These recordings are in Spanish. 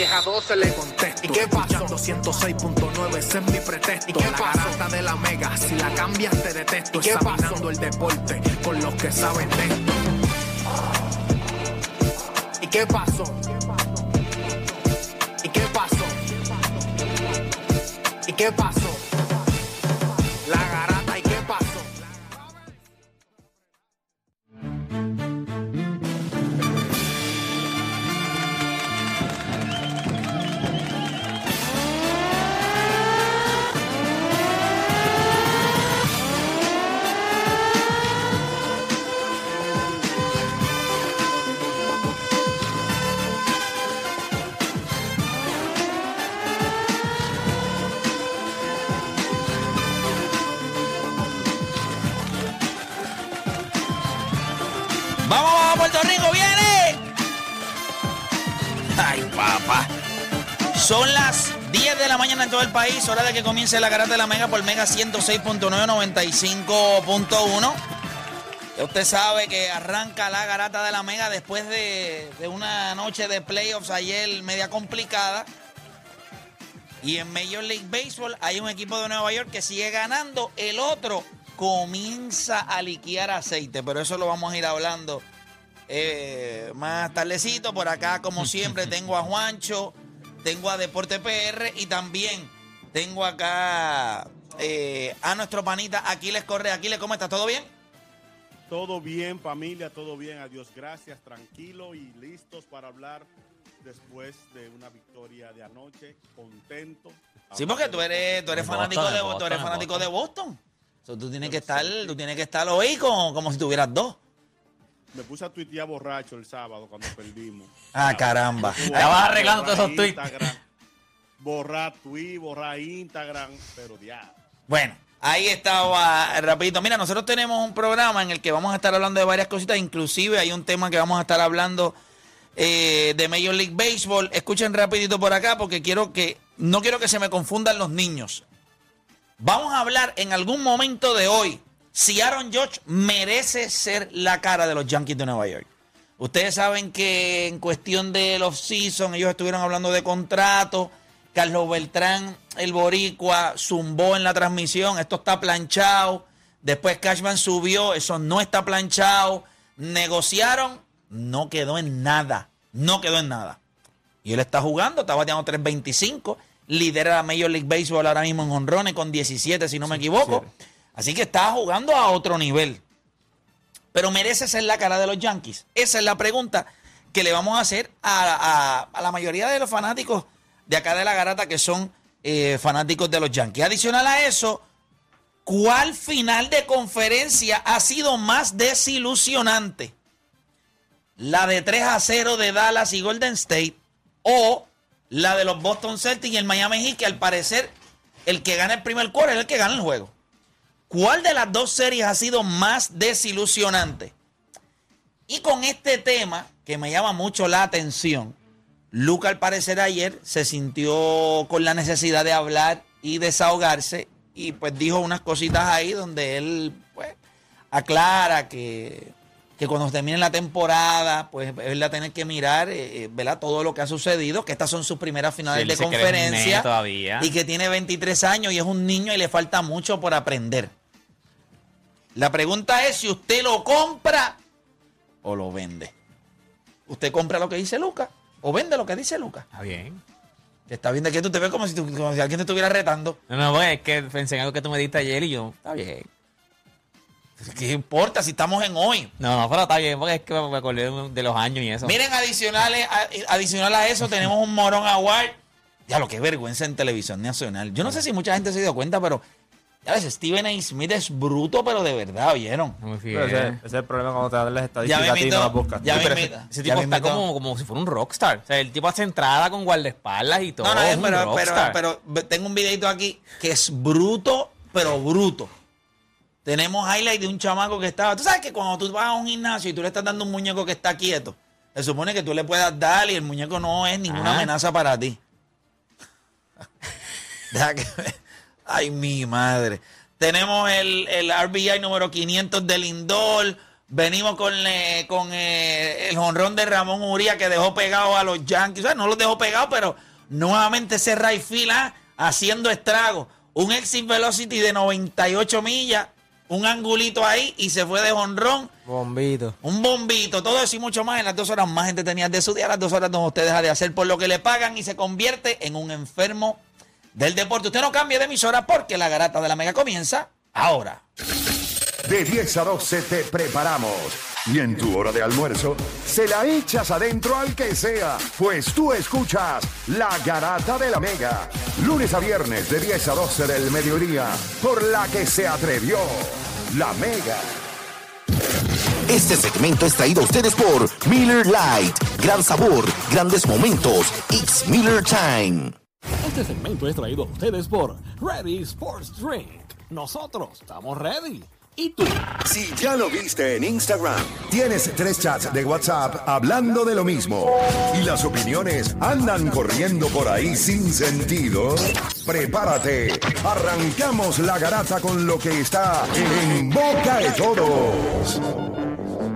10 a 12 le contesto. ¿Y qué pasó? 106.9, ese es mi pretexto. ¿Y qué pasó? La garata de la mega, si la cambias te detesto. ¿Y qué Examinando pasó? el deporte con los que saben de esto. ¿Y qué pasó? ¿Y qué pasó? ¿Y qué pasó? ¿Y qué pasó? En todo el país, hora de que comience la garata de la Mega por Mega 106.995.1. Ya usted sabe que arranca la garata de la Mega después de, de una noche de playoffs ayer media complicada. Y en Major League Baseball hay un equipo de Nueva York que sigue ganando, el otro comienza a liquear aceite, pero eso lo vamos a ir hablando eh, más tardecito. Por acá, como siempre, tengo a Juancho, tengo a Deporte PR y también tengo acá eh, a nuestro panita Aquiles Correa. Aquiles, ¿cómo estás? ¿Todo bien? Todo bien, familia, todo bien. Adiós, gracias, tranquilo y listos para hablar después de una victoria de anoche. Contento. Sí, porque tú eres, tú eres En fanático Boston, de en tú Boston, eres fanático Boston. de Boston. So, tú tienes que estar, tú tienes que estar hoy como, como si tuvieras dos. Me puse a tuitear borracho el sábado cuando perdimos. Ah, caramba. Ya vas arreglando todos esos tweets. Borrar tweet, borrar Instagram, pero ya. Bueno, ahí estaba rapidito. Mira, nosotros tenemos un programa en el que vamos a estar hablando de varias cositas, inclusive hay un tema que vamos a estar hablando eh, de Major League Baseball. Escuchen rapidito por acá porque quiero que no quiero que se me confundan los niños. Vamos a hablar en algún momento de hoy si Aaron Judge merece ser la cara de los Yankees de Nueva York. Ustedes saben que en cuestión del off-season ellos estuvieron hablando de contratos. Carlos Beltrán, el boricua, zumbó en la transmisión. Esto está planchado. Después Cashman subió. Eso no está planchado. Negociaron. No quedó en nada. No quedó en nada. Y él está jugando. Está bateando 3.25. Lidera la Major League Baseball ahora mismo en honrones con 17, si no me equivoco. Así que está jugando a otro nivel pero merece ser la cara de los Yankees. Esa es la pregunta que le vamos a hacer a, a- la mayoría de los fanáticos de acá de la garata que son eh, fanáticos de los Yankees. Adicional a eso, ¿cuál final de conferencia ha sido más desilusionante? ¿La de 3 a 0 de Dallas y Golden State o la de los Boston Celtics y el Miami Heat que al parecer el que gana el primer quarter es el que gana el juego? ¿Cuál de las dos series ha sido más desilusionante? Y con este tema, que me llama mucho la atención, Luca al parecer ayer se sintió con la necesidad de hablar y desahogarse y pues dijo unas cositas ahí donde él pues aclara que, que cuando termine la temporada pues él va a tener que mirar eh, eh, ¿verdad? todo lo que ha sucedido, que estas son sus primeras finales de conferencia todavía. y que tiene 23 años y es un niño y le falta mucho por aprender. La pregunta es si usted lo compra o lo vende. ¿Usted compra lo que dice Lucas o vende lo que dice Lucas? Está bien. Está viendo que tú te ves como si, tú- como si alguien te estuviera retando. No, no, pues, es que pensé en algo que tú me diste ayer y yo, está bien. ¿Qué importa si estamos en hoy? No, no, pero está bien, porque es que me acordé de, de los años y eso. Miren, adicionales, a- adicional a eso, tenemos un Morón Award. Ya lo que vergüenza en televisión nacional. Yo no sé si mucha gente se dio cuenta, pero ya ves, Steven A. Smith es bruto, pero de verdad, me fijé. Pero ese, ese es el problema cuando te dan las Ya estadísticas me a ti y no las buscas. ya Sí, pero ese, ese ya tipo está como, como si fuera un rockstar. O sea, el tipo hace entrada con guardaespaldas y todo. No, no, es un pero, pero, rockstar. pero tengo un videito aquí que es bruto, pero bruto. Tenemos highlight de un chamaco que estaba. Tú sabes que cuando tú vas a un gimnasio y tú le estás dando un muñeco que está quieto, se supone que tú le puedas dar y el muñeco no es ninguna Ajá. amenaza para ti. Deja que- Ay, mi madre. Tenemos el, el RBI número 500 de Lindor. Venimos con, eh, con eh, el jonrón de Ramón Uría que dejó pegado a los Yankees. O sea, no los dejó pegados, pero nuevamente ese right field, ah, haciendo estragos. Un exit velocity de 98 millas, un angulito ahí y se fue de jonrón. Bombito. Un bombito, todo eso y mucho más en las dos horas más entretenidas de su día, las dos horas donde usted deja de hacer por lo que le pagan y se convierte en un enfermo del deporte. Usted no cambie de emisora porque la garata de la mega comienza ahora. De 10 a 12 te preparamos. Y en tu hora de almuerzo, se la echas adentro al que sea, pues tú escuchas La Garata de la Mega. Lunes a viernes de 10 a 12 del mediodía, por la que se atrevió La Mega. Este segmento es traído a ustedes por Miller Lite. Gran sabor, grandes momentos. It's Miller Time. Este segmento es traído a ustedes por Ready Sports Drink. Nosotros estamos ready. ¿Y tú? Si ya lo viste en Instagram, tienes tres chats de WhatsApp hablando de lo mismo y las opiniones andan corriendo por ahí sin sentido, prepárate. Arrancamos la garata con lo que está en boca de todos.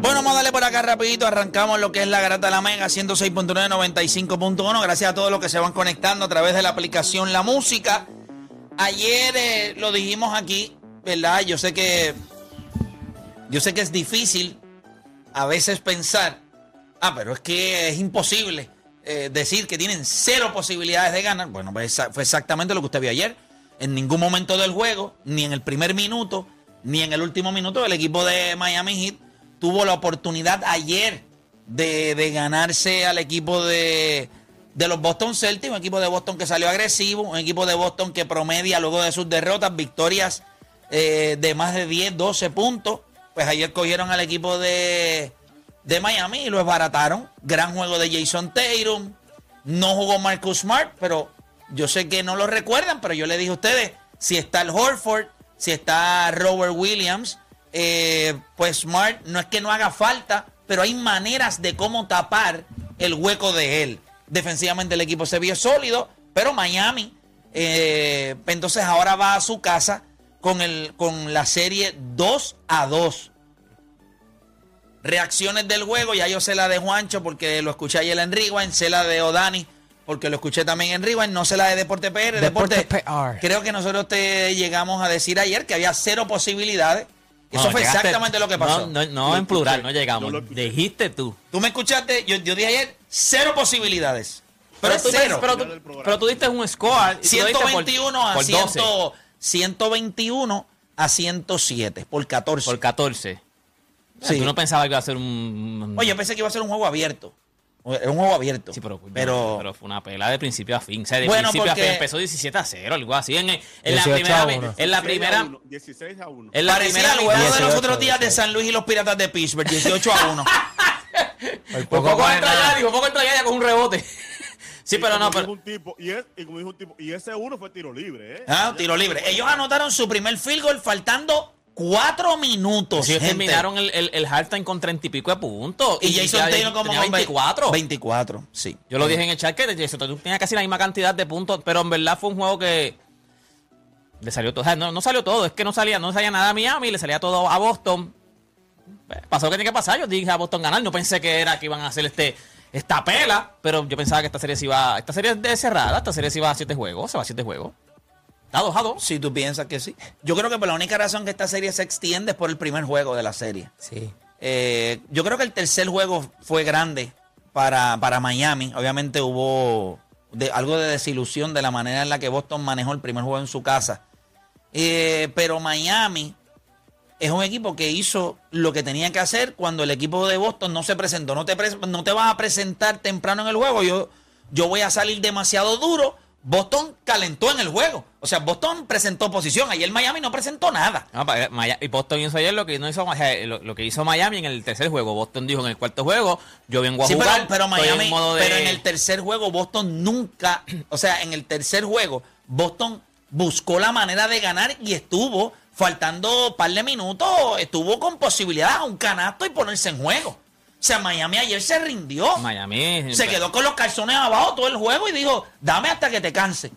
Bueno, vamos a darle por acá rapidito. Arrancamos lo que es la garata de la mega 106.9, 95.1. Gracias a todos los que se van conectando a través de la aplicación La Música. Ayer eh, lo dijimos aquí, ¿verdad? Yo sé que yo sé que es difícil a veces pensar, ah, pero es que es imposible eh, decir que tienen cero posibilidades de ganar. Bueno, pues fue exactamente lo que usted vio ayer. En ningún momento del juego, ni en el primer minuto, ni en el último minuto, el equipo de Miami Heat tuvo la oportunidad ayer de, de ganarse al equipo de, de los Boston Celtics, un equipo de Boston que salió agresivo, un equipo de Boston que promedia luego de sus derrotas victorias eh, de más de 10, 12 puntos. Pues ayer cogieron al equipo de, de Miami y lo esbarataron. Gran juego de Jason Tatum. No jugó Marcus Smart, pero yo sé que no lo recuerdan, pero yo le dije a ustedes, si está el Horford, si está Robert Williams, eh, pues Smart no es que no haga falta, pero hay maneras de cómo tapar el hueco de él. Defensivamente el equipo se vio sólido, pero Miami, eh, entonces ahora va a su casa con, el, con la serie 2 a 2 reacciones del juego. Ya yo sé la de Juancho porque lo escuché ayer en Rewind, sé la de Odani porque lo escuché también en Rewind, no sé la de Deporte PR. Deporte Deporte, PR. Creo que nosotros te llegamos a decir ayer que había cero posibilidades. Eso No, fue llegaste- exactamente lo que pasó. No, no, en plural, no llegamos. lo. Dijiste tú. Tú me escuchaste, yo, yo dije ayer cero posibilidades. Pero, tú, cero. pero, tú, pero tú diste un score. y tú lo diste por- 121 a por 100 12, 121 a 107 por 14. por 14. Sí. Tú no pensabas que iba a ser un. Oye, yo pensé que iba a ser un juego abierto. Era un juego abierto. Sí, pero, pero, pero fue una pelea de principio a fin. O sea, de Bueno, principio a porque- fin empezó 17 a 0, algo así. En, en la 18 primera. En la 16 a primera. 1, 16 a 1. En la parecía primera el juego de los 18, otros días de 18. San Luis y los Piratas de Pittsburgh, 18 a 1. Por Por poco poco entra ya, dijo, poco entra ya con un rebote. sí, Y pero no, pero. un tipo, y, es- y como dijo un tipo, y ese uno fue tiro libre, ¿eh? Ah, tiro libre. Ellos anotaron su primer field goal faltando cuatro minutos. Terminaron el, el, el halftime con 30 y pico de puntos. Y Jason Taylor como tenía con 24. 24, sí. Yo lo dije en el chat que Jason Tatum tenía casi la misma cantidad de puntos, pero en verdad fue un juego que le salió todo. O sea, no, no salió todo, es que no salía, no salía nada a Miami, le salía todo a Boston. Eh, Pasó lo que tenía que pasar, yo dije a Boston ganar, no pensé que era que iban a hacer este esta pela, pero yo pensaba que esta serie se iba, esta serie es de cerrada, esta serie se iba a siete juegos, se va a siete juegos. Está 2 a 2. Si tú piensas que sí. Yo creo que por la única razón que esta serie se extiende es por el primer juego de la serie. Sí. Eh, yo creo que el tercer juego fue grande para, para Miami. Obviamente hubo de, algo de desilusión de la manera en la que Boston manejó el primer juego en su casa. Eh, pero Miami es un equipo que hizo lo que tenía que hacer cuando el equipo de Boston no se presentó. No te, no te vas a presentar temprano en el juego. Yo, yo voy a salir demasiado duro. Boston calentó en el juego. O sea, Boston presentó posición. Ayer Miami no presentó nada. No, pa- Maya- y Boston hizo ayer lo que no hizo lo, lo que hizo Miami en el tercer juego. Boston dijo en el cuarto juego, yo vengo a Sí, jugar. pero, pero estoy en Miami, modo de- pero en el tercer juego Boston nunca, o sea, en el tercer juego Boston buscó la manera de ganar y estuvo faltando un par de minutos, estuvo con posibilidad a un canasto y ponerse en juego. O sea, Miami ayer se rindió. Miami Se quedó con los calzones abajo todo el juego y dijo, dame hasta que te canse.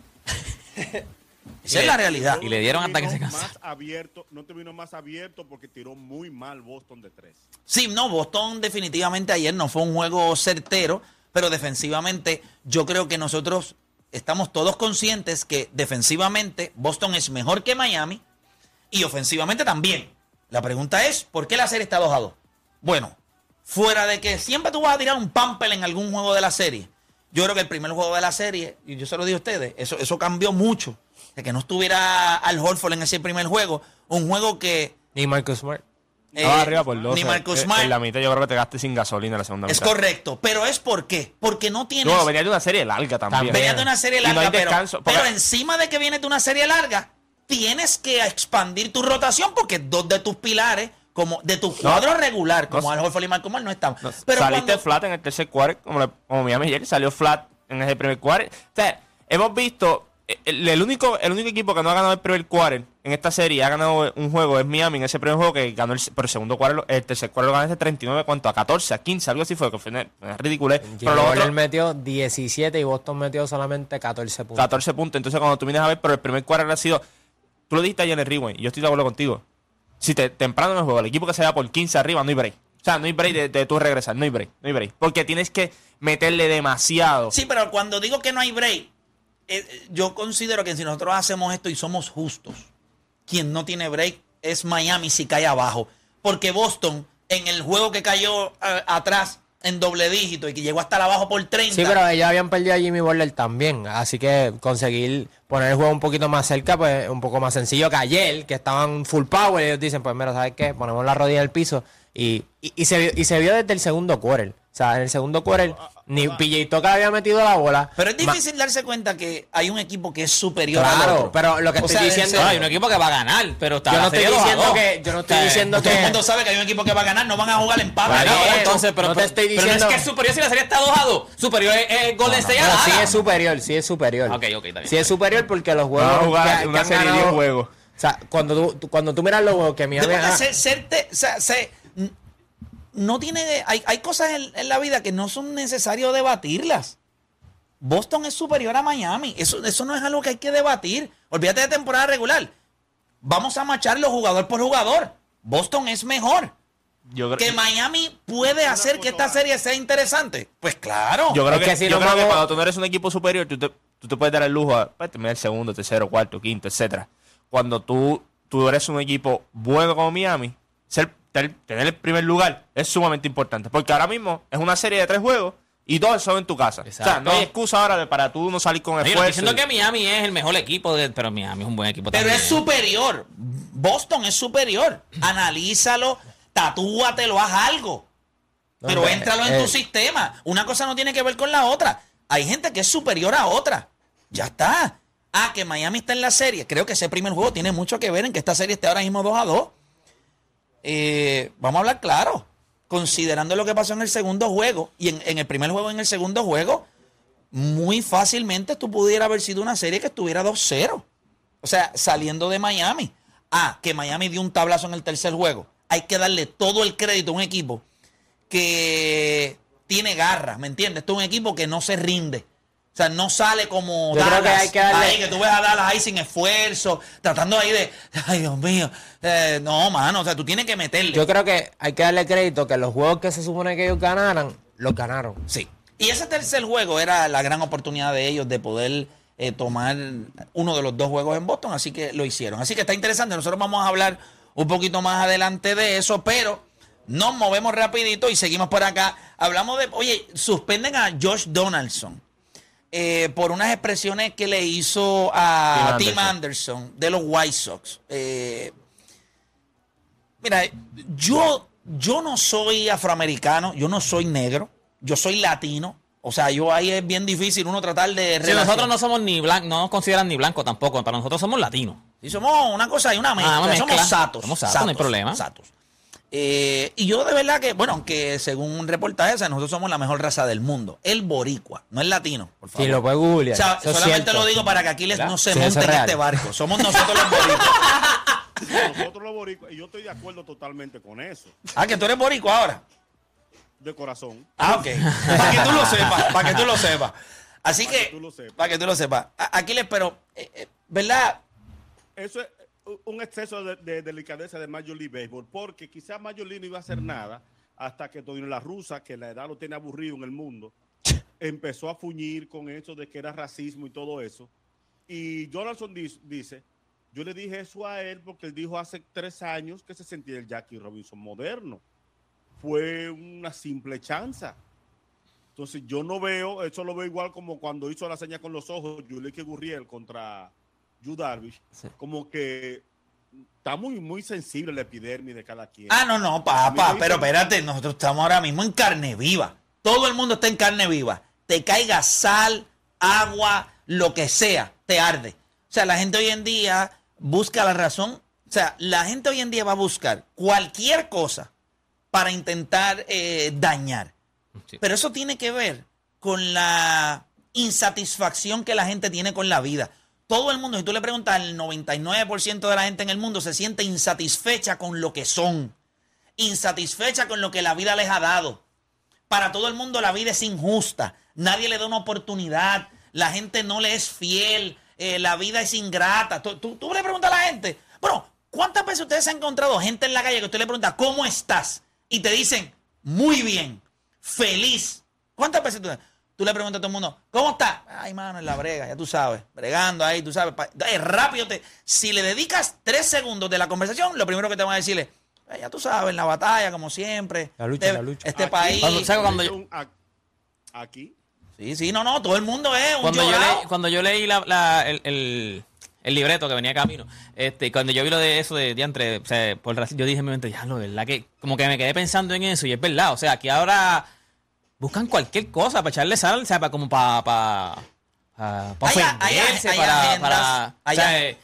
Esa es la realidad. Y le dieron hasta que se cansara. Más abierto, no terminó más abierto porque tiró muy mal Boston de tres. Sí, no, Boston definitivamente ayer no fue un juego certero, pero defensivamente yo creo que nosotros estamos todos conscientes que defensivamente Boston es mejor que Miami y ofensivamente también. La pregunta es, ¿por qué la serie está 2 a 2? Bueno, fuera de que siempre tú vas a tirar un pamper en algún juego de la serie. Yo creo que el primer juego de la serie, y yo se lo digo a ustedes, eso, eso cambió mucho. De que no estuviera Al Horford en ese primer juego. Un juego que... Ni Marcus Smart. eh, arriba por 12. Ni Marcus Eh, Smart. En la mitad yo creo que te gastes sin gasolina en la segunda Es mitad. correcto, pero es por qué. Porque no tienes. No, venía de una serie larga también. Venía Venía de una serie no larga, hay pero, descanso, porque- pero encima de que vienes de una serie larga, tienes que expandir tu rotación porque dos de tus pilares, como de tu cuadro regular, como no- Al Horford y Marco Mal, no pero saliste cuando- flat en el tercer cuarto, como, le- como Miami ayer, salió flat en ese primer cuarto. O sea, hemos visto, eh, el, el único, el único equipo que no ha ganado el primer cuarto en esta serie, ha ganado un juego, es Miami en ese primer juego que ganó el, pero el segundo cuarto, el tercer cuarto lo ganó ese 39, ¿cuánto? A 14, a 15, algo así fue, que fue ridículo. Pero Butler otro, metió 17 y Boston metió solamente 14 puntos. 14 puntos. Entonces, cuando tú vienes a ver, pero el primer cuarto ha sido. Tú lo dijiste ayer en el rewind, y yo estoy de acuerdo contigo. Si te, temprano en el juego, el equipo que se da por 15 arriba, no hay break. O sea, no hay break de, de tú regresar, no hay break, no hay break. Porque tienes que meterle demasiado. Sí, pero cuando digo que no hay break, eh, yo considero que si nosotros hacemos esto y somos justos, quien no tiene break es Miami si cae abajo. Porque Boston, en el juego que cayó eh, atrás en doble dígito y que llegó hasta el abajo por 30. Sí, pero ellos habían perdido a Jimmy Butler también. Así que conseguir poner el juego un poquito más cerca, pues es un poco más sencillo que ayer, que estaban full power. Ellos dicen, pues mira, ¿sabes qué? Ponemos la rodilla en el piso. Y, y, y se, y se vio desde el segundo quarter. O sea, en el segundo quarter, ni PJ Tucker había metido la bola. Pero es Ma- difícil darse cuenta que hay un equipo que es superior al Claro, otro. pero lo que O estoy sea, diciendo-. No, hay un equipo que va a ganar, pero está Yo no estoy diciendo que- yo no estoy diciendo Todo el que- mundo sabe que hay un equipo que va a ganar, no van a jugar empate. Bueno, No, entonces, pero, no te pero- estoy pero no diciendo- es que es superior si la serie está 2 a 2. Superior es, es Golden State a Pero sí es superior, sí es superior. Ok, ok, bien, Sí es superior porque los juegos. Vamos a jugar que- una que han serie de ganado- 10 juegos. O sea, cuando tú, cuando tú miras los juegos que Miami. Ser- serte- o sea, se- no tiene. Hay, hay cosas en, en la vida que no son necesarios debatirlas. Boston es superior a Miami. Eso, eso no es algo que hay que debatir. Olvídate de temporada regular. Vamos a macharlo jugador por jugador. Boston es mejor. Yo creo, Que Miami puede hacer que esta serie sea interesante. Pues claro. yo creo Es que, que si yo no creo que cuando tú no eres un equipo superior, tú te, tú te puedes dar el lujo a pues, terminar el segundo, tercero, cuarto, quinto, etcétera. Cuando tú, tú eres un equipo bueno como Miami, ser, tener el primer lugar es sumamente importante. Porque ahora mismo es una serie de tres juegos y todos son en tu casa. O sea, Exacto. no hay excusa ahora de- para tú no salir con no esfuerzo. estoy diciendo que Miami es el mejor equipo, de- pero Miami es un buen equipo Pero también. es superior. Boston es superior. Analízalo, tatúatelo, haz algo. No, Pero hombre, éntralo en eh, tu sistema. Una cosa no tiene que ver con la otra. Hay gente que es superior a otra. Ya está. Ah, que Miami está en la serie. Creo que ese primer juego tiene mucho que ver en que esta serie esté ahora mismo 2 a 2. Eh, vamos a hablar claro. Considerando lo que pasó en el segundo juego y en, el primer juego en el segundo juego, muy fácilmente tú pudiera haber sido una serie que estuviera 2-0. O sea, saliendo de Miami. Ah, que Miami dio un tablazo en el tercer juego. Hay que darle todo el crédito a un equipo que tiene garras, ¿me entiendes? Esto es un equipo que no se rinde. O sea, no sale como Yo creo que hay que darle- ahí, que tú ves a Dallas ahí sin esfuerzo, tratando ahí de, ay Dios mío, Eh, no, mano, o sea, tú tienes que meterle. Yo creo que hay que darle crédito que los juegos que se supone que ellos ganaran, los ganaron. Sí. Y ese tercer juego era la gran oportunidad de ellos de poder eh, tomar uno de los dos juegos en Boston, así que lo hicieron. Así que está interesante. Nosotros vamos a hablar un poquito más adelante de eso, pero nos movemos rapidito y seguimos por acá. Hablamos de, oye, suspenden a Josh Donaldson eh, por unas expresiones que le hizo a Tim Tim Anderson, de los White Sox. Eh, Mira, yo, yo no soy afroamericano, yo no soy negro, yo soy latino. O sea, yo ahí es bien difícil uno tratar de... Si nosotros no somos ni blancos, no nos consideran ni blancos tampoco, para nosotros somos latinos. Sí, somos una cosa y una mezcla. Ah, una mezcla. Somos satos. Somos satos, no hay problema. satos. Eh, y yo de verdad que, bueno, aunque según un reportaje, o sea, nosotros somos la mejor raza del mundo. El boricua, no el latino, por favor. Si lo puede googlear. O sea, solamente cierto. lo digo para que Aquiles no se Sí, monte es en este barco. Somos nosotros los boricuas. Nosotros los boricuas, y yo estoy de acuerdo totalmente con eso, Ah, que tú eres boricua ahora. de corazón. Ah, ok. para que tú lo sepas, para que tú lo sepas. Así Para que para que tú lo sepas. Aquiles, pero, eh, eh, ¿verdad? Eso es un exceso de, de delicadeza de Major League Baseball, porque quizás Major League no iba a hacer nada hasta que Tony La Rusa, que la edad lo tiene aburrido en el mundo, empezó a fuñir con eso de que era racismo y todo eso. Y dis- dice, yo le dije eso a él porque él dijo hace tres años que se sentía el Jackie Robinson moderno. Fue una simple chanza. Entonces yo no veo, eso lo veo igual como cuando hizo la seña con los ojos Julique Gurriel contra Yu Darvish, como que está muy, muy sensible la epidermis de cada quien. Ah, no, no, papá, pero espérate, nosotros estamos ahora mismo en carne viva. Todo el mundo está en carne viva. Te caiga sal, agua, lo que sea, te arde. O sea, la gente hoy en día busca la razón. O sea, la gente hoy en día va a buscar cualquier cosa para intentar eh, dañar. Sí. Pero eso tiene que ver con la insatisfacción que la gente tiene con la vida. Todo el mundo, si tú le preguntas al 99% de la gente en el mundo, se siente insatisfecha con lo que son, insatisfecha con lo que la vida les ha dado. Para todo el mundo la vida es injusta, nadie le da una oportunidad, la gente no le es fiel, eh, la vida es ingrata. Tú, tú- tú le preguntas a la gente, bueno, ¿cuántas veces ustedes han encontrado gente en la calle que usted le pregunta, ¿cómo estás? Y te dicen, muy bien, feliz. ¿Cuántas veces tú, tú le preguntas a todo el mundo, ¿cómo está? Ay, mano, en la brega, ya tú sabes, bregando ahí, tú sabes. pa- eh, rápido, te, si le dedicas tres segundos de la conversación, lo primero que te van a decir es, "Eh, ya tú sabes, en la batalla, como siempre. La lucha, este, la lucha. Este Aquí- país. Cuando- ¿sabes cuando yo- Un- Aquí, Sí, sí, no, no, todo el mundo es un cuando yo, llorado. leí, cuando yo leí la- la- el, el- el libreto que venía camino, este, cuando yo vi lo de eso de diantre, o sea, por raci- yo dije en mi mente, ya, lo verdad que como que me quedé pensando en eso y es verdad, o sea, aquí ahora buscan cualquier cosa para echarle sal, o sea, para, como para para para Hay a- hay a- ofenderse, hay para, agendas, para- o sea, eh,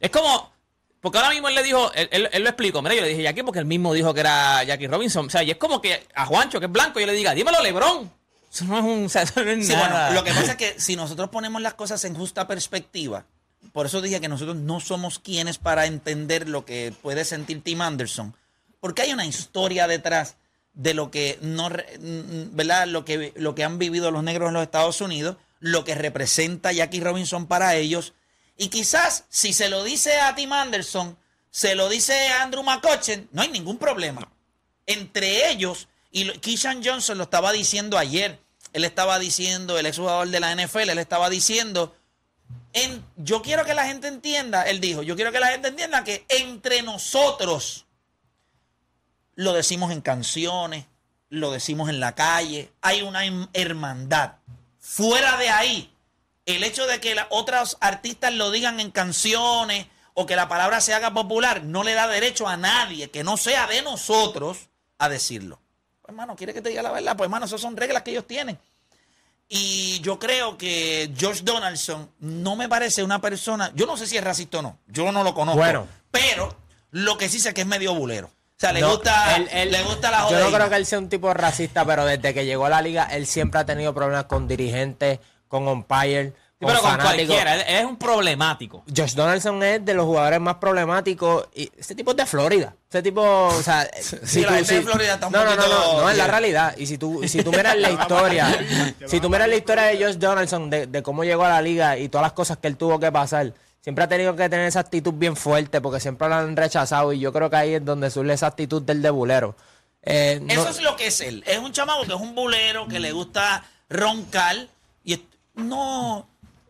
es como porque ahora mismo él le dijo, él, él- él lo explicó, mira, yo le dije Jackie porque él mismo dijo que era Jackie Robinson, o sea, y es como que a Juancho, que es blanco, yo le diga, dímelo Lebrón. Eso no es un, o sea, eso no es Sí, nada. bueno, lo que pasa es que si nosotros ponemos las cosas en justa perspectiva, por eso dije que nosotros no somos quienes para entender lo que puede sentir Tim Anderson, porque hay una historia detrás de lo que no, mm, ¿verdad? Lo que, lo que han vivido los negros en los Estados Unidos, lo que representa Jackie Robinson para ellos, y quizás si se lo dice a Tim Anderson, se lo dice a Andrew McCutcheon, no hay ningún problema entre ellos, y Keyshawn Johnson lo estaba diciendo ayer, él estaba diciendo, el exjugador de la NFL, él estaba diciendo, en, yo quiero que la gente entienda, él dijo, yo quiero que la gente entienda que entre nosotros lo decimos en canciones, lo decimos en la calle, hay una hem- hermandad. Fuera de ahí, el hecho de que otros artistas lo digan en canciones o que la palabra se haga popular no le da derecho a nadie que no sea de nosotros a decirlo. Pues, hermano, ¿quiere que te diga la verdad? Pues, hermano, esas son reglas que ellos tienen. Y yo creo que Josh Donaldson no me parece una persona, yo no sé si es racista o no, yo no lo conozco, Bueno. pero lo que sí sé que es medio bulero. O sea, le No, gusta él- él- le gusta la Yo no creo que él sea un tipo racista, pero desde que llegó a la liga, él siempre ha tenido problemas con dirigentes, con umpire, Sí, pero con cualquiera, él, es un problemático. Josh Donaldson es de los jugadores más problemáticos. Y este tipo es de Florida. Este tipo, o sea. Sí, la gente de Florida está un no, no, no, no, no, es la realidad. Y si tú, si tú miras la historia, si tú miras la historia de Josh Donaldson, de, de cómo llegó a la liga y todas las cosas que él tuvo que pasar, siempre ha tenido que tener esa actitud bien fuerte porque siempre lo han rechazado. Y yo creo que ahí es donde surge esa actitud del de bulero. Eh, no- Eso es lo que es él. Es un chamaco que es un bulero, que le gusta roncar. Y es- no.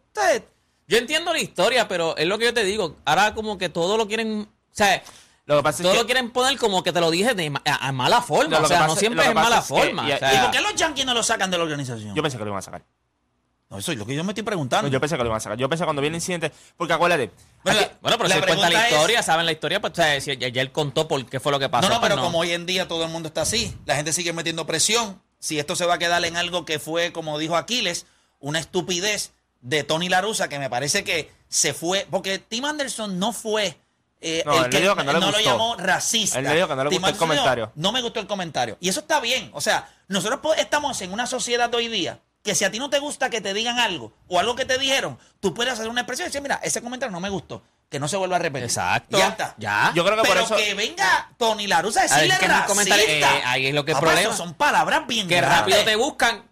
Usted, Yo entiendo la historia, pero es lo que yo te digo. Ahora como que todo lo quieren, o sea, Lo que pasa es todo que- lo quieren poner como que te lo dije de ma- a, a mala forma. Lo o sea, pasa- no siempre es en mala es que- forma. y- o sea, ¿Y por qué los Yankees no lo sacan de la organización? Yo pensé que lo iban a sacar. No, eso es lo que yo me estoy preguntando. No, yo pensé que lo iban a sacar. Yo pensé cuando viene el incidente. Porque acuérdate. Bueno, aquí- la- Bueno, pero la si cuenta la es- historia, saben la historia, pues o sea, si ya, él contó por qué fue lo que pasó. No, no, pues pero como hoy en día todo el mundo está así, la gente sigue metiendo presión. Si esto se va a quedar en algo que fue, como dijo Aquiles, una estupidez de Tony Larusa, que me parece que se fue. Porque Tim Anderson no fue. eh, No, el que no le lo llamó racista. Él le dijo que no le Tim gustó el dijo, comentario. No me gustó el comentario. Y eso está bien. O sea, nosotros estamos en una sociedad de hoy día que si a ti no te gusta que te digan algo o algo que te dijeron, tú puedes hacer una expresión y decir, mira, ese comentario no me gustó. Que no se vuelva a repetir. Exacto. Ya está. Ya. Yo creo que por Pero eso. que venga Tony Larusa a A ver, decirle en un racista. comentario, eh, ahí es lo que es Papá, problema. eso son palabras bien que grandes. rápido te buscan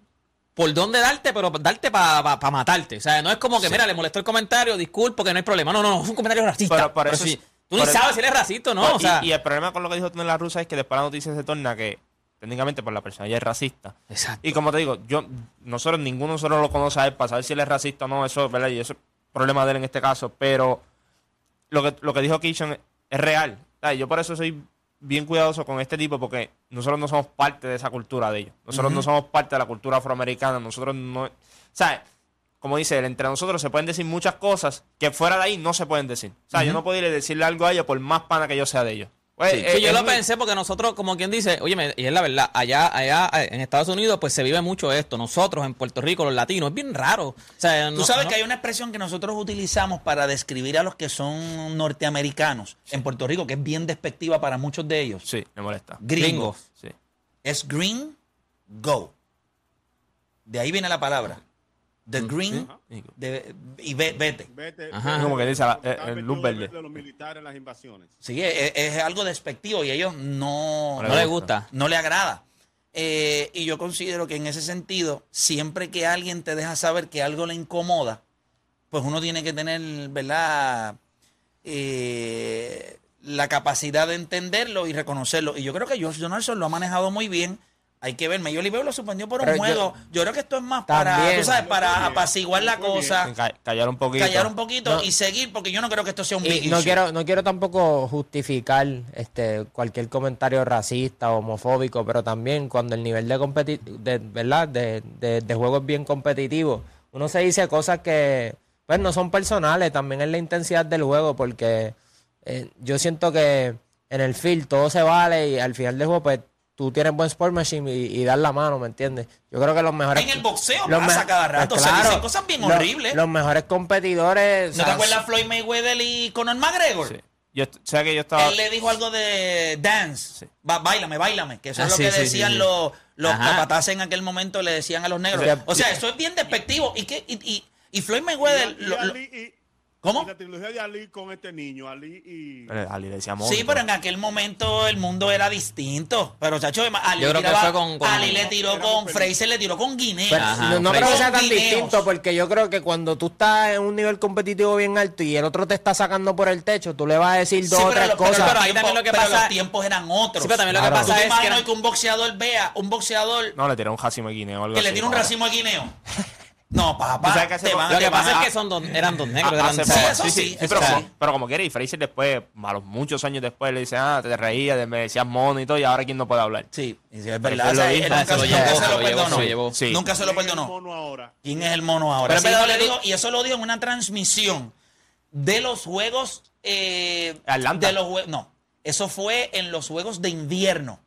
por dónde darte, pero darte para matarte. O sea, no es como que, mira, le molestó el comentario, disculpo, que no hay problema. No, no, no, es un comentario racista. Pero por Pero eso si- es- tú por ni sabes si eres racista o no. Pues, o sea, y, y el problema con lo que dijo Tony La Rusa es que después la noticia se torna que técnicamente por la persona ya es racista. Exacto. Y como te digo, yo nosotros ninguno de nosotros lo conoce a él para saber si él es racista o no, eso, ¿verdad? Y eso es problema de él en este caso, pero lo que, lo que dijo Kitchen es real. ¿sabes? Yo por eso soy bien cuidadoso con este tipo porque nosotros no somos parte de esa cultura de ellos. Nosotros no somos parte de la cultura afroamericana, nosotros no... ¿Sabes? Como dice él, entre nosotros se pueden decir muchas cosas que fuera de ahí no se pueden decir. O sea, yo no puedo ir y decirle algo a ellos por más pana que yo sea de ellos. Pues, Sí, eh, sí, yo lo muy- pensé porque nosotros, como quien dice, oye, y es la verdad, allá, allá eh, en Estados Unidos, pues se vive mucho esto. Nosotros en Puerto Rico, los latinos, es bien raro. O sea, Tú no- sabes no- que hay una expresión que nosotros utilizamos para describir a los que son norteamericanos en Puerto Rico, que es bien despectiva para muchos de ellos. Sí, me molesta. Gringos. Sí. Es green, go. De ahí viene la palabra. The green, sí. de- y ve- vete. Vete, Ajá. Como que dice la- porque eh, el luz verde. De los militares en las invasiones. Sí, es, es algo despectivo y a ellos no, no le gusta. no le agrada. Eh, y yo considero que en ese sentido, siempre que alguien te deja saber que algo le incomoda, pues uno tiene que tener, ¿verdad? Eh, la capacidad de entenderlo y reconocerlo. Y yo creo que George Donaldson lo ha manejado muy bien. Hay que ver, League Baseball lo suspendió por un Pero juego. Yo, creo que esto es más para, También. tú sabes, para apaciguar la cosa, Ca- callar un poquito. callar un poquito No. y seguir, porque yo no creo que esto sea un big no issue. quiero, no quiero tampoco justificar este cualquier comentario racista o homofóbico, pero también cuando el nivel de competi de, ¿verdad? De, de- de juego es bien competitivo, uno se dice cosas que pues no son personales, también es la intensidad del juego, porque eh, yo siento que en el field todo se vale y al final del juego pues tú tienes buen sportsmanship y, y das la mano, ¿me entiendes? Yo creo que los mejores... En el boxeo los pasa cada rato, pues se dicen cosas bien los- horribles. Los mejores competidores... ¿No o te acuerdas Floyd Mayweather y Conor McGregor? Sí. Yo, o sea que yo estaba. Él le dijo algo de dance. Sí. Va, bailame, bailame. Que eso Ah, es lo sí, que decían sí, sí. los, los capataces en aquel momento, le decían a los negros. O sea, eso es bien despectivo. ¿Y, qué? y, y, y Floyd Y, Mayweather... y lo- lo- Ali- y- ¿Cómo? y la trilogía de Ali con este niño, Ali y... Eh, Ali le decía Sí, pero en aquel momento el mundo era distinto. Pero, chacho, Ali, Yo creo que tiraba- fue con- con- Ali le tiró con. Fraser, le tiró con Guinea. Pero Ajá, no, no creo que sea tan guineos. distinto porque yo creo que cuando tú estás en un nivel competitivo bien alto y el otro te está sacando por el techo, tú le vas a decir dos Sí, o pero tres pero cosas. pero ahí los también lo que tiempos- pero pasa- los tiempos eran otros. Sí, pero también lo que Claro. ¿Tú pasa te es que no- que un boxeador vea, un boxeador No, le tiró un racimo de guineo algo que le así, tiene un no. racimo de guineo? No, papá. Sabes que hace te van- Lo te que van pasa a- es que son dos, eran dos negros. Ah, eran- hace poco. eso sí, sí, sí, sí, eso pero, sí. como, pero como quiere, y Fraser después, a los muchos años después, le dice, ah, te reías, me decías mono y todo, y ahora quién no puede hablar. Sí, y sí, es verdad. él o sea, lo él hizo. nunca se lo nunca llevó, se se lo lo llevó, perdonó. se lo llevó. Sí. Nunca se lo ¿Quién es el perdonó. mono ahora? ¿Quién es el mono ahora? Pero Sí, es verdad no, le digo, y eso lo dijo en una transmisión de los juegos. Eh, Atlanta. De los jue- no, eso fue en los juegos de invierno.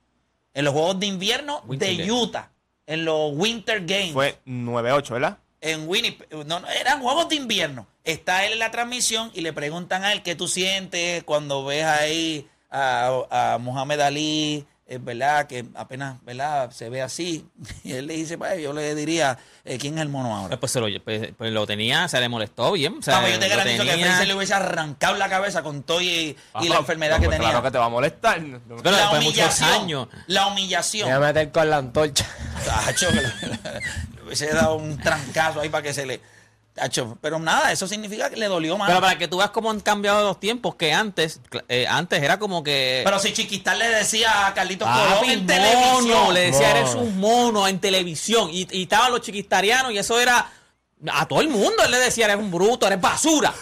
En los juegos de invierno Winter de Games. Utah. En los Winter Games. Fue 9-8, ¿verdad? En Winnipeg, no, no, eran juegos de invierno. Está él en la transmisión y le preguntan a él qué tú sientes cuando ves ahí a, a Muhammad Ali, es verdad que apenas, ¿verdad? Se ve así. Y él le dice, pues yo le diría, eh, ¿quién es el mono ahora? Pues, se lo, pues, pues lo tenía, se le molestó bien. O sea, pues yo te garantizo que Fraser le hubiese arrancado la cabeza con todo y, y la enfermedad pues que tenía. Claro que te va a molestar. Pero la después de muchos humillación. años. La Me voy a humillación. meter con la antorcha. Tacho, hubiese dado un trancazo ahí para que se le. Pero nada, eso significa que le dolió más. Pero para que tú veas cómo han cambiado los tiempos, que antes, eh, antes era como que. Pero si Chiquistán le decía a Carlitos Papi, Colón en mono, televisión. le decía, Mono. eres un mono en televisión. Y, y estaban los chiquistarianos y eso era a todo el mundo. Él le decía, eres un bruto, eres basura.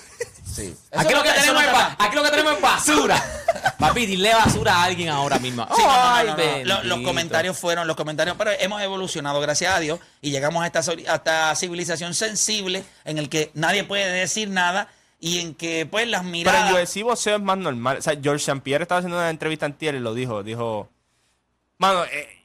Sí. Aquí lo, que tenemos es está- ba- aquí lo que tenemos es basura. Papi, dile basura a alguien ahora mismo. Sí, no, no, no, Ay, no, no. Lo- Los, bendito. comentarios fueron, los comentarios, pero hemos evolucionado, gracias a Dios, y llegamos a esta, so- a esta civilización sensible en el que nadie puede decir nada y en que, pues, las Pero el miradas. UFC boxeo es más normal. O sea, George St. Pierre estaba haciendo una entrevista antier y lo dijo. Dijo, mano, eh,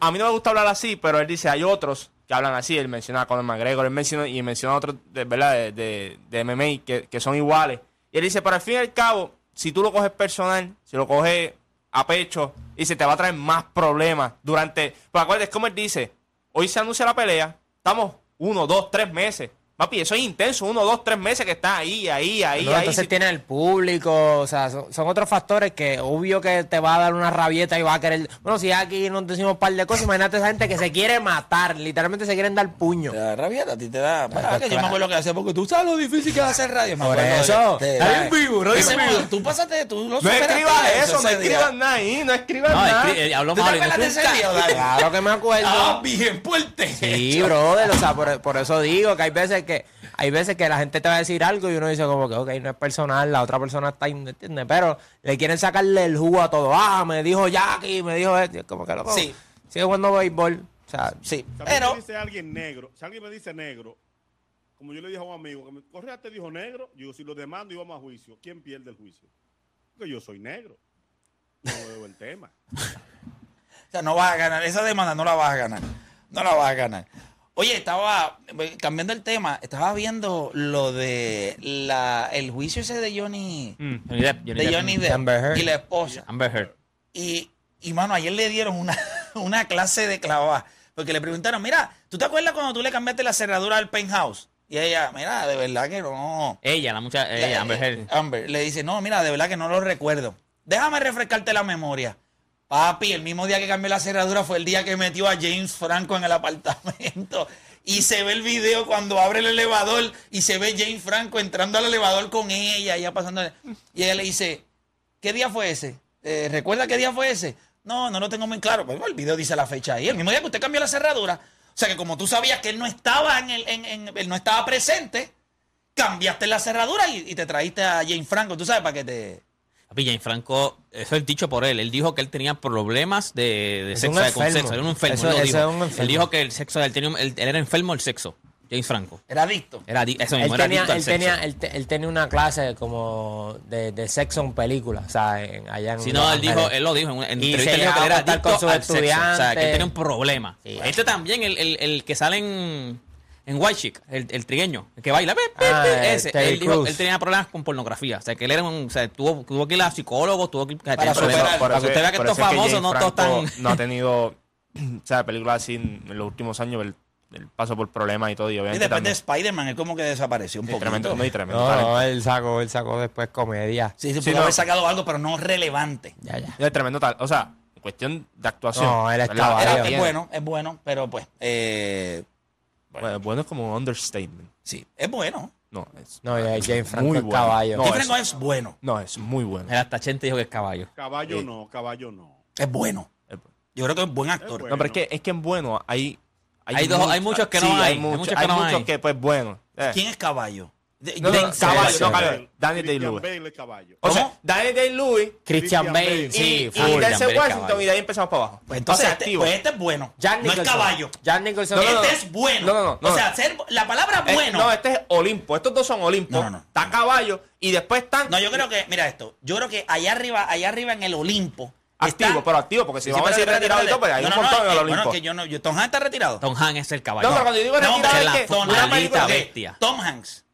a mí no me gusta hablar así, pero él dice, hay otros que hablan así. Él menciona a Conor McGregor, él menciona, y menciona otros, de, ¿verdad? De, de, de MMA que, que son iguales. Y él dice, pero al fin y al cabo, si tú lo coges personal, si lo coges a pecho, dice, te va a traer más problemas durante... Pues acuérdate, es como él dice, hoy se anuncia la pelea, estamos uno, dos, tres meses. Papi, eso es intenso, uno, dos, tres meses que está ahí, ahí, ahí, No, ahí. entonces Si- tiene el público, o sea, son, son otros factores que obvio que te va a dar una rabieta y va a querer. Bueno, si aquí nos decimos un par de cosas, imagínate esa gente que se quiere matar, literalmente se quieren dar puño. Te da rabieta, a ti te da. Ah, que yo claro. me acuerdo que hacía porque tú sabes lo difícil que es hacer radio. Me Por eso, de- de- radio en vivo, radio en vivo. Tú pasaste, tú lo No escribas eso, no escribas nada ahí, no escribas No, nada. escri- eh, habló ¿Tú te mal. Claro que me acuerdo. Ah, bien fuerte. Sí, brother, o sea, por, por eso digo que hay veces que hay veces que la gente te va a decir algo y uno dice como que, ok, no es personal, la otra persona está, ¿entiendes? Pero le quieren sacarle el jugo a todo. Ah, me dijo Jackie, me dijo esto, como que loco. Sí. Sigue jugando béisbol. O sea, Sí, Si pero. me dice alguien negro, si alguien me dice negro, como yo le dije a un amigo, que me, Correa te dijo negro, yo si lo demando y vamos a juicio, ¿quién pierde el juicio? Porque yo soy negro. No veo el tema. O sea, no vas a ganar. Esa demanda no la vas a ganar. No la vas a ganar. Oye, estaba eh, cambiando el tema, estaba viendo lo de la, el juicio ese de Johnny, Mm, Johnny Depp, Johnny de Depp. Johnny Depp y la esposa. Amber Heard. Y, y mano, ayer le dieron una, una clase de clavada. Porque le preguntaron, mira, ¿tú te acuerdas cuando tú le cambiaste la cerradura al penthouse? Y ella, mira, de verdad que no. Ella, la muchacha, ella, Amber Heard. Amber le dice, no, mira, de verdad que no lo recuerdo. Déjame refrescarte la memoria. Papi, el mismo día que cambió la cerradura fue el día que metió a James Franco en el apartamento. Y se ve el video cuando abre el elevador y se ve James Franco entrando al elevador con ella, ya pasando. Y ella le dice, ¿qué día fue ese? Eh, ¿Recuerda qué día fue ese? No, no lo tengo muy claro. Pues, el video dice la fecha ahí. El mismo día que usted cambió la cerradura. O sea que como tú sabías que él no estaba en el, él no estaba presente, cambiaste la cerradura y, y te trajiste a James Franco, tú sabes, para que te... Papi, James Franco, eso es dicho por él. Él dijo que él tenía problemas de, de sexo, de- con enfermo. sexo. Era un enfermo. Eso- él, eso dijo. es un enfermo. él dijo que el sexo, él, tenía un- él- él era enfermo del sexo. James Franco. Era adicto. Era adi- eso él mismo, era tenía, adicto al él, sexo. tenía, él, te- él tenía una clase como de, de sexo en película, o sea, en- allá en Si no, él dijo, él lo dijo en en Y entrevista, se él dijo que él era adicto con al sus sexo. O sea, que él tenía un problema. Sí. Este también, el, el, el que sale en, en White Chick, el, el trigueño, el que baila, pe, pe, Ah, pe, eh, ese. Terry Él, dijo, él tenía problemas con pornografía. O sea, que él era un, o sea, tuvo, tuvo que ir a psicólogos, tuvo que ir Para superar. Para que usted vea que estos es famosos no todos están... No ha tenido, o sea, películas así en, los últimos años, el, el paso por problemas y todo. Y Y obviamente después de Spider-Man, él como que desapareció un Sí, poco. tremendo, no, y tremendo No, talento. no, él sacó, él sacó después comedia. Sí, Sí, pudo no. haber sacado algo, pero no relevante. Ya, ya. Y el tremendo tal. O sea, cuestión de actuación. No, él es caballo. Era Era- es bueno, es bueno, pero pues, eh, Bueno, bueno es como un understatement. sí, es bueno. No, es No, ya, James Franco Muy es bueno. caballo. No, Franco es bueno, No, es muy bueno. Era hasta Chente dijo que es caballo. Caballo Sí. no, caballo no. es bueno. Es- Yo creo que es buen actor. bueno. No, pero es que, es que en bueno hay... Hay dos- hay muchos que no sí, hay hay muchos, que hay no muchos que, pues, bueno. Eh. ¿Quién es caballo? De- No, no, caballo, no, caballo. Daniel Christian Day-Lewis. O sea. Daniel Day-Lewis Christian Bale, sí, y, y. Denzel Washington y de ahí empezamos para abajo. Pues entonces, O sea, este, activo. pues este es bueno. Jack no es caballo. Jack Nicholson. No, no, no. este es bueno. No, no, no, no. O sea, ser, la palabra Eh, bueno. no, este es Olimpo. Estos dos son Olimpo. No, no, no. Está caballo y después están No, yo creo que, mira esto, yo creo que allá arriba, allá arriba en el Olimpo. activos, está- pero activos, porque si Sí, vamos a decir retirado y todo, pues hay no, un no, montón no, en el Olimpo. Bueno, que yo no, yo, Tom Hanks está retirado. Tom Hanks es el caballo. No, pero cuando yo digo No, retirado es la que una película bestia. Tom Hanks,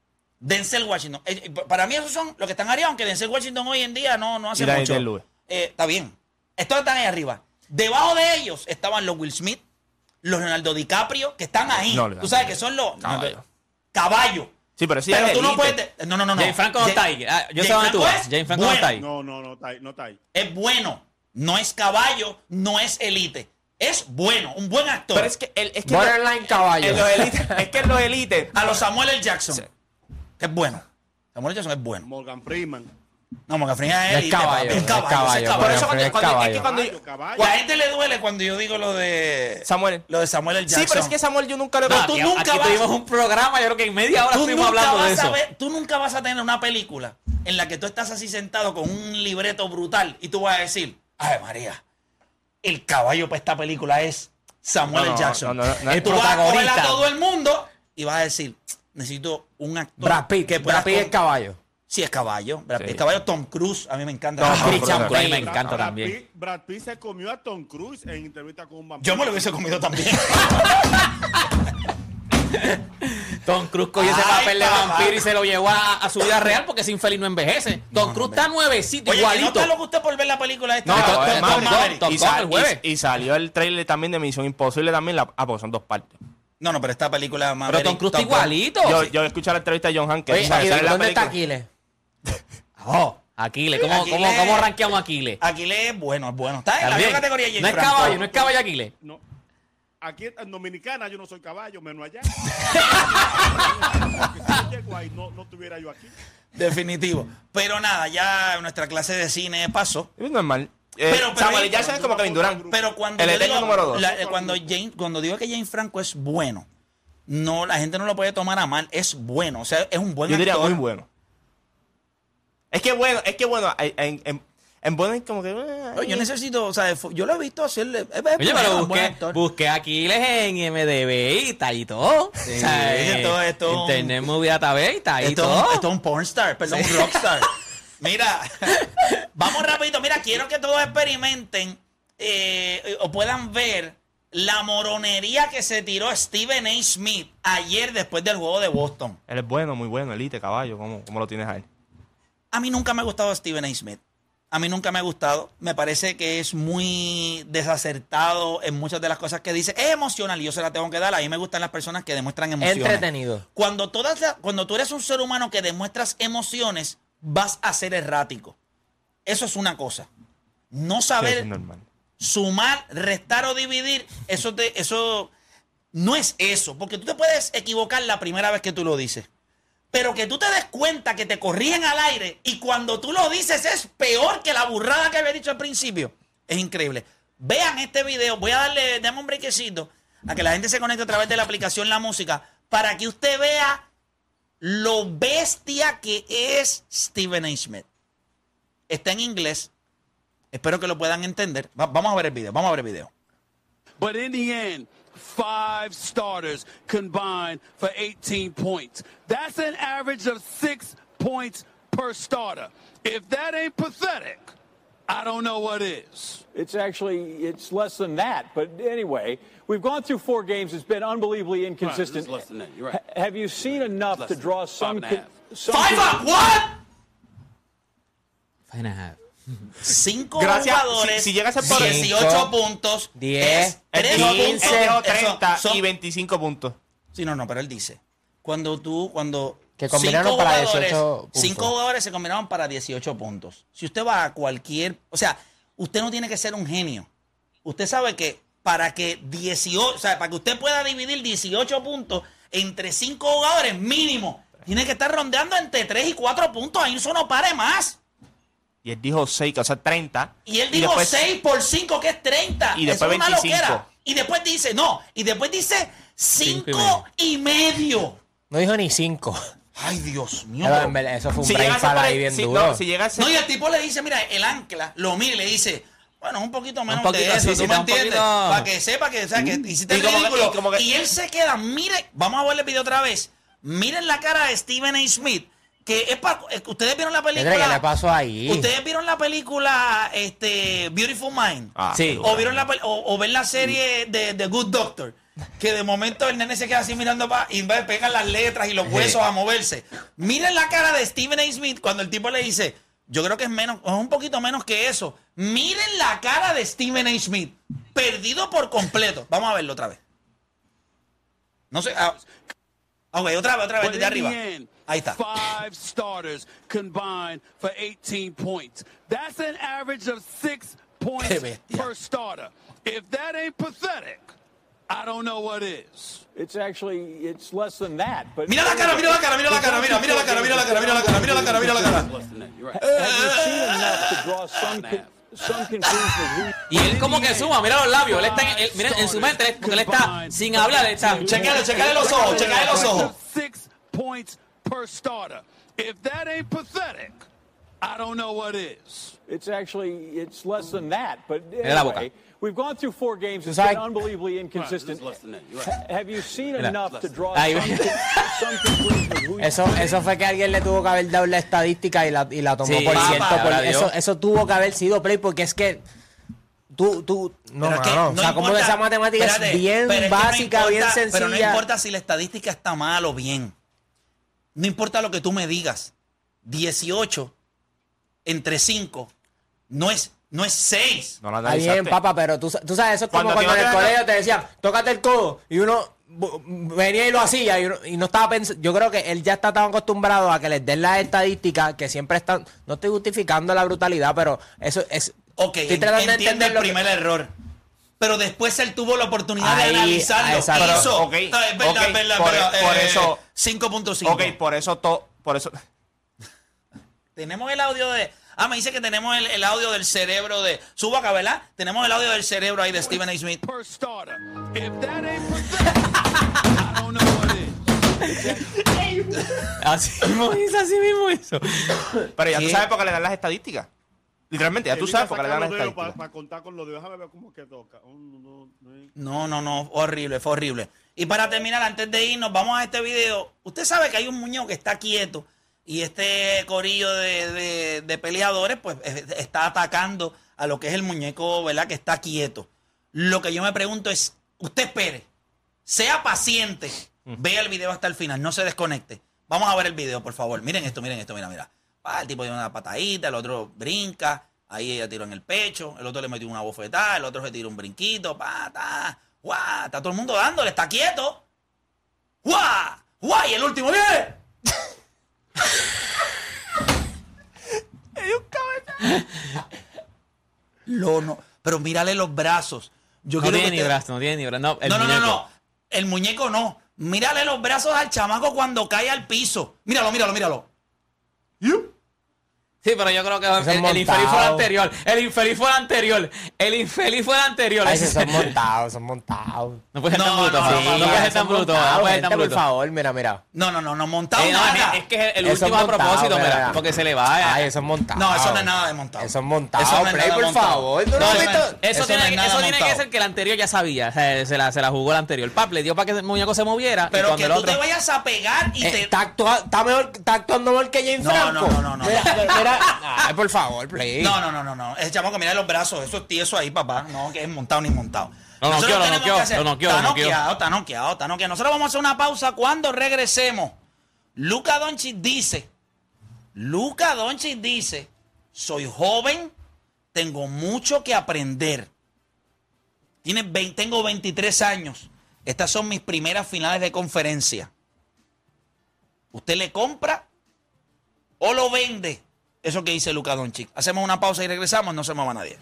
Denzel Washington. Eh, eh, para mí esos son los que están arriba, aunque Denzel Washington hoy en día no, no hace mucho. Eh, está bien. Estos están ahí arriba. Debajo de ellos estaban los Will Smith, los Leonardo DiCaprio, que están ahí. No, Tú sabes que son los Caballo. caballos. Sí, pero sí Pero tú no puedes. te- No, no, no. no. James Franco no está ahí. Ah, yo sé dónde tú Franco vas. es James Franco no está ahí. No, no, no está ahí. No está ahí. Es bueno. No es caballo, no es elite. Es bueno, un buen actor. Pero es que, el, es que Borderline caballo. en los elites, es que en los elites, A los Samuel L. Jackson. Sí. Que es bueno. Samuel. Jackson es bueno. Morgan Freeman. No, Morgan Freeman es élite, caballo, es caballo, Por caballo. eso cuando, cuando- es que caballo. cuando Caballo, La caballo. gente le duele cuando yo digo lo de Samuel. lo de Samuel L. Sí, Jackson. pero es que Samuel yo nunca lo he No, visto. tú aquí, nunca aquí vas- tuvimos un programa, yo creo que en media hora tú estuvimos nunca, hablando de vas a eso. ver- tú nunca vas a tener una película en la que tú estás así sentado con un libreto brutal y tú vas a decir, ay María, el caballo para esta película es Samuel No, L. no, Jackson. no, no, no, Y tú el vas a coger a protagonista. todo el mundo y vas a decir, necesito un actor Brad Pitt, que pueda Brad Pitt es caballo. Sí, es caballo. Brad Pitt Sí. es caballo. Tom Cruise, a mí me encanta. Tom Ah, Cruise. A mí me encanta Brad también. Pitt, Brad Pitt se comió a Tom Cruise en entrevista con un vampiro. Yo me lo hubiese comido también. Tom Cruise cogió ese papel de vampiro y se lo llevó a, a su vida real porque ese infeliz no envejece. Tom Cruise está nuevecito, Oye, ¿y ¿no igualito. está loco usted por ver la película esta? No, y, sal- el jueves. y- y salió el trailer también de Misión Imposible también, la, ah, pues son dos partes. No, no, pero esta película Pero Maverick, Tom Cruise está igualito. Yo, yo escuché la entrevista de John Hank que Oye, sale ¿y en la ¿dónde está. Aquiles? Oh, Aquiles, ¿cómo, Aquiles- cómo, cómo rankeamos Aquiles? Aquiles es bueno, es bueno. Está en la También. misma categoría No es Franco. caballo, no es caballo Aquiles. No. Aquí en Dominicana yo no soy caballo, menos allá. Porque si yo llego ahí, no, no estuviera yo aquí. Definitivo. Pero nada, ya nuestra clase de cine pasó. Es normal. Eh, Pero- pero- Samuel. Jackson es como Kevin Durant. Pero cuando El eterno digo, número dos. la- eh, cuando, James, cuando digo que James Franco es bueno, no, la gente no lo puede tomar a mal. Es bueno, o sea, es un buen Yo diría actor. muy bueno. Es que bueno, es que bueno, en, en, es como que... eh, Yo necesito, o sea, yo lo he visto hacerle. es- es Oye, pero es busqué, busqué Aquiles en MDB y está ahí todo. Sí, O sea, esto- eh, esto- Internet Movie Database y está ahí Esto, todo. esto es un pornstar, perdón, un rockstar. Mira, vamos rapidito. Mira, quiero que todos experimenten eh, o puedan ver la moronería que se tiró Stephen A. Smith ayer después del juego de Boston. Él es bueno, muy bueno, elite, caballo, ¿cómo, cómo lo tienes ahí? A mí nunca me ha gustado Stephen A. Smith. A mí nunca me ha gustado. Me parece que es muy desacertado en muchas de las cosas que dice. Es emocional y yo se la tengo que dar. A mí me gustan las personas que demuestran emociones. Entretenido. Cuando, todas la- cuando tú eres un ser humano que demuestras emociones, vas a ser errático. Eso es una cosa. No saber es sumar, restar o dividir, eso, te, eso no es eso. Porque tú te puedes equivocar la primera vez que tú lo dices. Pero que tú te des cuenta que te corrigen al aire y cuando tú lo dices es peor que la burrada que había dicho al principio. Es increíble. Vean este video. Voy a darle, dame un brequecito a que la gente se conecte a través de la aplicación La Música para que usted vea lo bestia que es Stephen A. Smith. Está en inglés. Espero que lo puedan entender. Va- vamos a ver el video. Vamos a ver el video. But in the end, five starters combined for 18 points. That's an average of six points per starter. If that ain't pathetic, I don't know what is. It's actually it's less than that. But anyway, we've gone through four games. It's been unbelievably inconsistent. it's less than that. You're right. Ha- have you seen enough to draw some? Five and con- some Five con- up, what? Five and a half. Cinco Gracias. jugadores, Si- si llega a ser por- 18 Cinco, puntos, 10, es tres Él puntos. dijo- él dijo Eso 30 son- y 25 puntos. Sí, no, no, pero él dice, cuando tú, cuando Que combinaron cinco para jugadores- 18 puntos. Cinco jugadores se combinaron para 18 puntos. Si usted va a cualquier, o sea, usted no tiene que ser un genio. Usted sabe que para que 18, o sea, para que usted pueda dividir 18 puntos entre cinco jugadores mínimo, tiene que estar rondeando entre 3 y 4 puntos, ahí eso no pare más. Y él dijo 6, o sea, 30. Y él dijo después- 6 por 5, que es 30. Y después Eso es una 25. loquera. Y después dice, no, y después dice Cinco y 5 y medio. No dijo ni cinco. Ay, Dios mío. Pero Eso fue un Si llega a brain ser fall por ahí bien si- duro. no, si No, y el tipo le dice, mira, el ancla, lo mira y le dice, bueno, un poquito menos poquito, de eso, sí, ¿tú sí, me un entiendes? poquito- Para que sepa que, o sea, que hiciste Y el como que- ridículo. y que- Y él se queda, mire, vamos a ver el video otra vez. Miren la cara de Stephen A. Smith, que es para, ustedes vieron la película. ¿qué le pasó ahí? Ustedes vieron la película, este, Beautiful Mind. Ah, Sí. O vieron la o, o ven la serie de The Good Doctor. Que de momento el nene se queda así mirando para y pegan las letras y los huesos a moverse. Miren la cara de Stephen A. Smith cuando el tipo le dice, yo creo que es menos, es un poquito menos que eso. Miren la cara de Stephen A. Smith. Perdido por completo. Vamos a verlo otra vez. No sé. ah, ok, otra vez, otra vez, But desde arriba. end, Ahí está. five starters combined for 18 points. That's an average of six points per starter. If that ain't pathetic, I don't know what is. It's actually it's less than that. But Mira la cara, mira la cara, mira la cara, mira, mira la cara, mira la cara, mira la cara, mira la cara, mira la cara. Less than that. Y él como que suma, mira los labios. Él está en, él- miren, en su mente, él- porque él está sin hablar, él está. Chequeale, chequeale los ojos, chequeale los ojos. Six points per starter. If that ain't pathetic, I don't know what is. It's actually it's less than that. But Mira la boca. anyway, we've gone through four games. It's been unbelievably inconsistent. Less than that. You're right. Have you seen Mira. enough to draw some, some Eso, eso fue que alguien le tuvo que haber dado la estadística y la, y la tomó Sí, por cierto. dio. eso, eso tuvo que haber sido play porque es que tú, tú, no, Pero es que mano, o no sea, como importa- esa matemática espérate, es bien no básica, bien importa- sencilla. Pero no importa si la estadística está mal o bien. No importa lo que tú me digas. 18 entre 5 no es, no es 6. No la Está bien, papá, pero tú, tú sabes, eso es como Cuando en el colegio te decían, tócate el codo, y uno venía y lo hacía, y, uno- y no estaba pensando, yo creo que él ya está tan acostumbrado a que les den las estadísticas que siempre están, no estoy justificando la brutalidad, pero eso es... Ok, estoy tratando de entiendo entender el que- primer error. Pero después él tuvo la oportunidad Ahí, de analizarlo. exacto. Hizo. Pero, ok, Ah, es verdad, ok, es verdad, por- es verdad, por eh, eso- 5.5. Ok, por eso to, por eso. Tenemos el audio de. Ah, me dice que tenemos el, el audio del cerebro de. Subo acá, ¿verdad? Tenemos el audio del cerebro ahí de Stephen A. Smith. Así mismo hizo, así mismo hizo. Pero ya tú sabes por qué le dan las estadísticas. Literalmente, ya tú sabes por qué le dan las Para estadísticas. contar con los dedos. Déjame ver cómo que toca. Uno, dos, tres. No, no, no, horrible, fue horrible. Y para terminar, antes de irnos, vamos a este video. Usted sabe que hay un muñeco que está quieto y este corillo de, de- de peleadores, pues está atacando a lo que es el muñeco, ¿verdad? Que está quieto. Lo que yo me pregunto es, usted espere, sea paciente, vea el video hasta el final, no se desconecte. Vamos a ver el video, por favor. Miren esto, miren esto, mira, mira. Ah, el tipo dio una patadita, el otro brinca, ahí ella tiró en el pecho, el otro le metió una bofetada, el otro se tiró un brinquito, pata, guau, está todo el mundo dándole, está quieto. ¡Guau! ¡Guau! Y el último, viene. Lo no, pero mírale los brazos. Yo No tiene que ni te- brazo, no tiene ni brazo. No, no, no, no, muñeco. no. El muñeco no. Mírale los brazos al chamaco cuando cae al piso. Míralo, míralo, míralo. Sí, pero yo creo que el, el infeliz fue el anterior. El infeliz fue el anterior. El infeliz fue el anterior. Ay, son montados, son montados. No puede ser tan No, bruto. no, sí, no, No no, puede ser tan bruto. No montados, puede ser gente, tan por favor, mira, mira. No, no, no, no, montado Eh, no, nada. es que el Eso último a propósito, mira, mira. porque se le va. Ay, eso es montado. No, eso no es nada de montado. Eso es montado, Eso no es Play, nada por montado. favor. ¿Tú no No, has eso tiene, no es nada eso tiene que ser que el anterior ya sabía. O sea, se, la, se la jugó el anterior. Pap le dio para que el muñeco se moviera. Pero que tú te vayas a pegar y Eh, te. está, actuando mejor que James No, Franco. no, no, no, no. Mira, mira, mira. Ay, por favor, Play. No, no, no, no, no. Ese chamaco, mira los brazos. Eso es tieso ahí, papá. No, que es montado ni montado. Noqueó, lo tenemos noqueó, que hacer- lo noqueó, Está noqueado, está noqueado, está noqueado. Nosotros vamos a hacer una pausa cuando regresemos. Luca Doncic dice, Luca Doncic dice, soy joven, tengo mucho que aprender. Tiene 20 tengo 23 años. Estas son mis primeras finales de conferencia. ¿Usted le compra o lo vende? Eso que dice Luca Doncic. Hacemos una pausa y regresamos, no se mueva nadie.